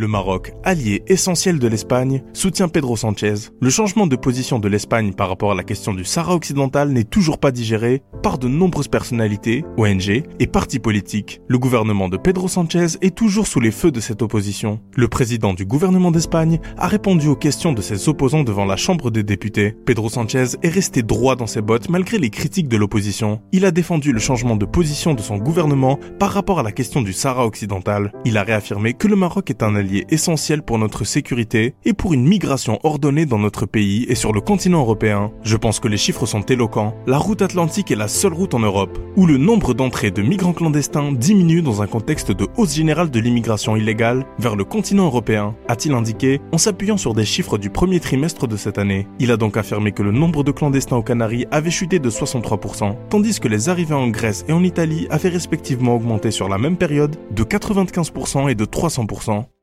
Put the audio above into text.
Le Maroc, allié essentiel de l'Espagne, soutient Pedro Sanchez. Le changement de position de l'Espagne par rapport à la question du Sahara occidental n'est toujours pas digéré par de nombreuses personnalités, ONG et partis politiques. Le gouvernement de Pedro Sanchez est toujours sous les feux de cette opposition. Le président du gouvernement d'Espagne a répondu aux questions de ses opposants devant la Chambre des députés. Pedro Sanchez est resté droit dans ses bottes malgré les critiques de l'opposition. Il a défendu le changement de position de son gouvernement par rapport à la question du Sahara occidental. Il a réaffirmé que le Maroc est un allié essentiel pour notre sécurité et pour une migration ordonnée dans notre pays et sur le continent européen. Je pense que les chiffres sont éloquents. La route atlantique est la seule route en Europe où le nombre d'entrées de migrants clandestins diminue dans un contexte de hausse générale de l'immigration illégale vers le continent européen, a-t-il indiqué en s'appuyant sur des chiffres du premier trimestre de cette année. Il a donc affirmé que le nombre de clandestins aux Canaries avait chuté de 63%, tandis que les arrivées en Grèce et en Italie avaient respectivement augmenté sur la même période de 95% et de 300%.